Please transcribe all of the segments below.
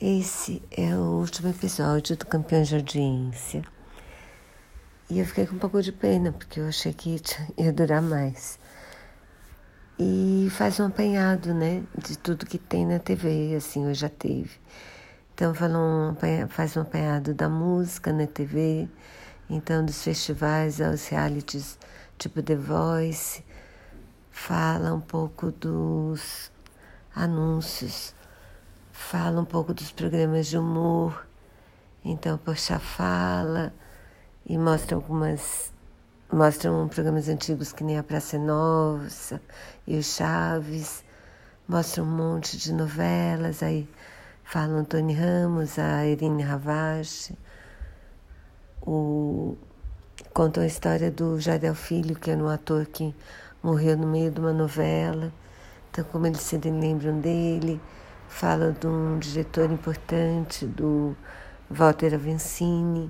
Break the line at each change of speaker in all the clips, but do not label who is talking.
Esse é o último episódio do Campeões de Audiência. E eu fiquei com um pouco de pena, porque eu achei que ia durar mais. E faz um apanhado, né, de tudo que tem na TV, assim, eu já teve. Então um, faz um apanhado da música na TV, então dos festivais aos realities tipo The Voice, fala um pouco dos anúncios fala um pouco dos programas de humor. Então, Poxa fala e mostra algumas. Mostram programas antigos que nem a Praça Nossa e o Chaves. Mostram um monte de novelas. Aí falam Tony Ramos, a Irene Ravache. O, contam a história do Jadel Filho, que era um ator que morreu no meio de uma novela. Então, como eles se lembram dele fala de um diretor importante, do Walter Avencini,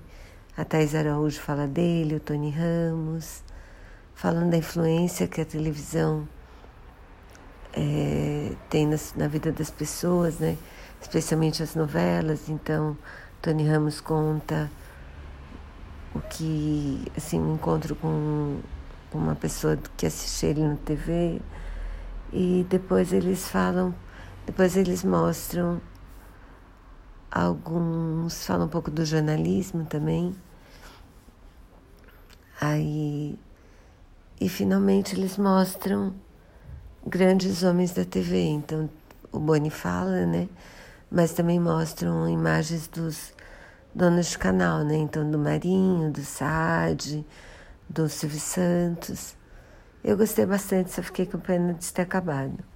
a Thais Araújo fala dele, o Tony Ramos, falando da influência que a televisão é, tem na, na, vida das pessoas, né? especialmente as novelas. Então, Tony Ramos conta o que, assim, um encontro com uma pessoa que assiste ele na TV, e depois eles falam depois eles mostram alguns, falam um pouco do jornalismo também. Aí, e finalmente eles mostram grandes homens da TV. Então, o Boni fala, né? Mas também mostram imagens dos donos de canal, né? Então, do Marinho, do Sade, do Silvio Santos. Eu gostei bastante, só fiquei com pena de ter acabado.